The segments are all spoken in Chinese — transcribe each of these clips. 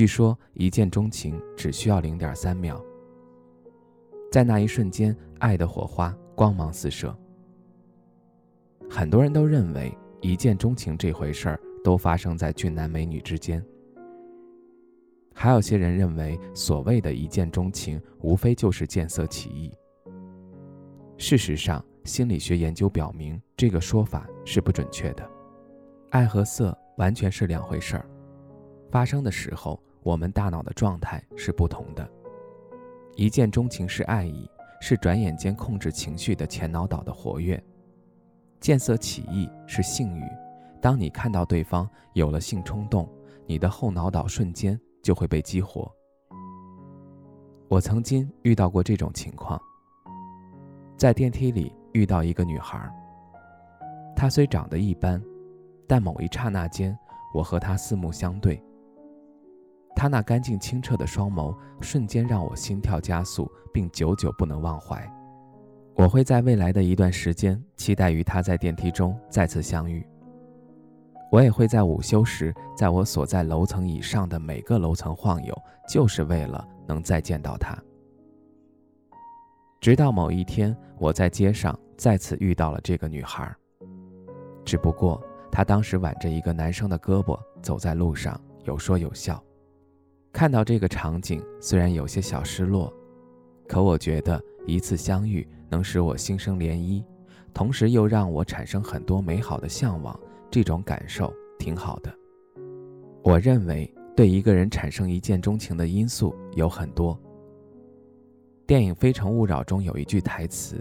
据说一见钟情只需要零点三秒，在那一瞬间，爱的火花光芒四射。很多人都认为一见钟情这回事儿都发生在俊男美女之间，还有些人认为所谓的一见钟情无非就是见色起意。事实上，心理学研究表明这个说法是不准确的，爱和色完全是两回事儿。发生的时候，我们大脑的状态是不同的。一见钟情是爱意，是转眼间控制情绪的前脑岛的活跃；见色起意是性欲，当你看到对方有了性冲动，你的后脑岛瞬间就会被激活。我曾经遇到过这种情况，在电梯里遇到一个女孩，她虽长得一般，但某一刹那间，我和她四目相对。他那干净清澈的双眸，瞬间让我心跳加速，并久久不能忘怀。我会在未来的一段时间，期待与他在电梯中再次相遇。我也会在午休时，在我所在楼层以上的每个楼层晃悠，就是为了能再见到他。直到某一天，我在街上再次遇到了这个女孩，只不过她当时挽着一个男生的胳膊走在路上，有说有笑。看到这个场景，虽然有些小失落，可我觉得一次相遇能使我心生涟漪，同时又让我产生很多美好的向往，这种感受挺好的。我认为对一个人产生一见钟情的因素有很多。电影《非诚勿扰》中有一句台词：“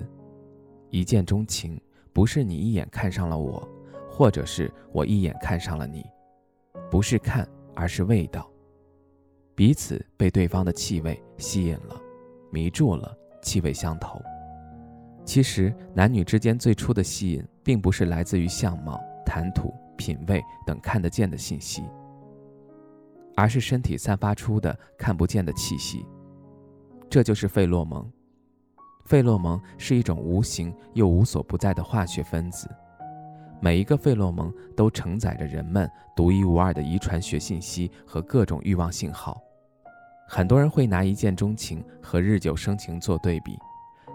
一见钟情不是你一眼看上了我，或者是我一眼看上了你，不是看，而是味道。”彼此被对方的气味吸引了，迷住了，气味相投。其实男女之间最初的吸引，并不是来自于相貌、谈吐、品味等看得见的信息，而是身体散发出的看不见的气息。这就是费洛蒙。费洛蒙是一种无形又无所不在的化学分子，每一个费洛蒙都承载着人们独一无二的遗传学信息和各种欲望信号。很多人会拿一见钟情和日久生情做对比，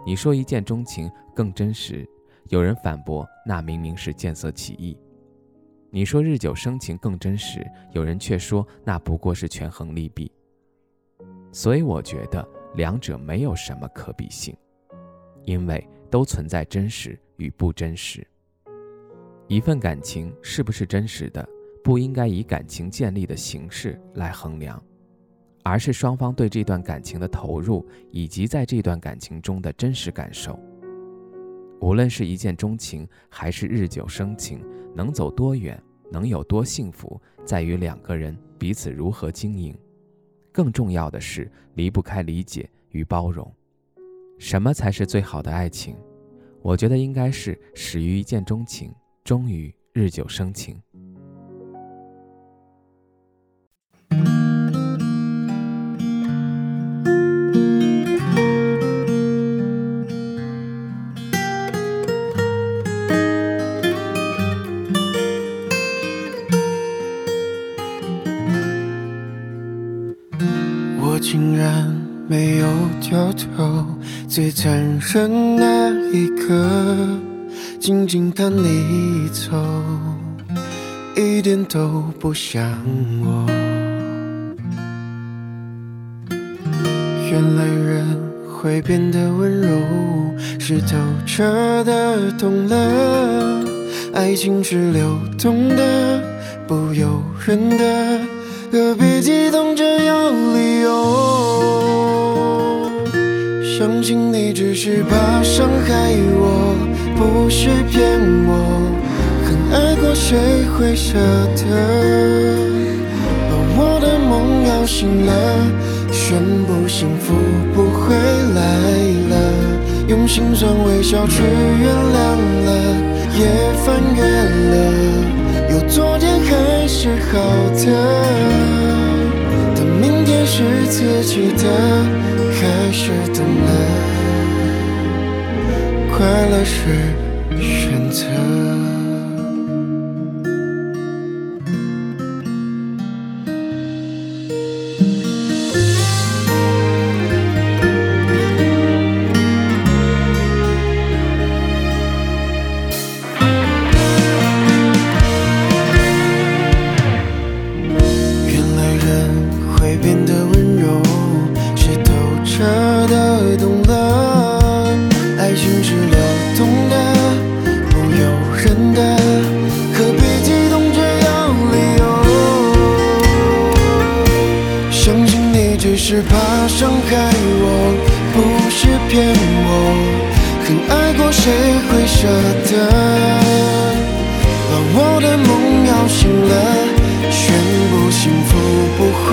你说一见钟情更真实，有人反驳那明明是见色起意；你说日久生情更真实，有人却说那不过是权衡利弊。所以我觉得两者没有什么可比性，因为都存在真实与不真实。一份感情是不是真实的，不应该以感情建立的形式来衡量。而是双方对这段感情的投入，以及在这段感情中的真实感受。无论是一见钟情，还是日久生情，能走多远，能有多幸福，在于两个人彼此如何经营。更重要的是，离不开理解与包容。什么才是最好的爱情？我觉得应该是始于一见钟情，终于日久生情。我竟然没有掉头，最残忍那一刻，静静看你走，一点都不像我。原来人会变得温柔，是透彻的懂了，爱情是流动的，不由人的。你只是怕伤害我，不是骗我。很爱过，谁会舍得把我的？梦摇醒了，宣布幸福不会来了，用心酸微笑去原谅了，也翻越了，有昨天还是好的，是自己的，还是懂了，快乐是选择。是怕伤害我，不是骗我。很爱过，谁会舍得？把我的梦摇醒了，宣布幸福不会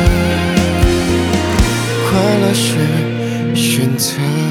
快乐是选择。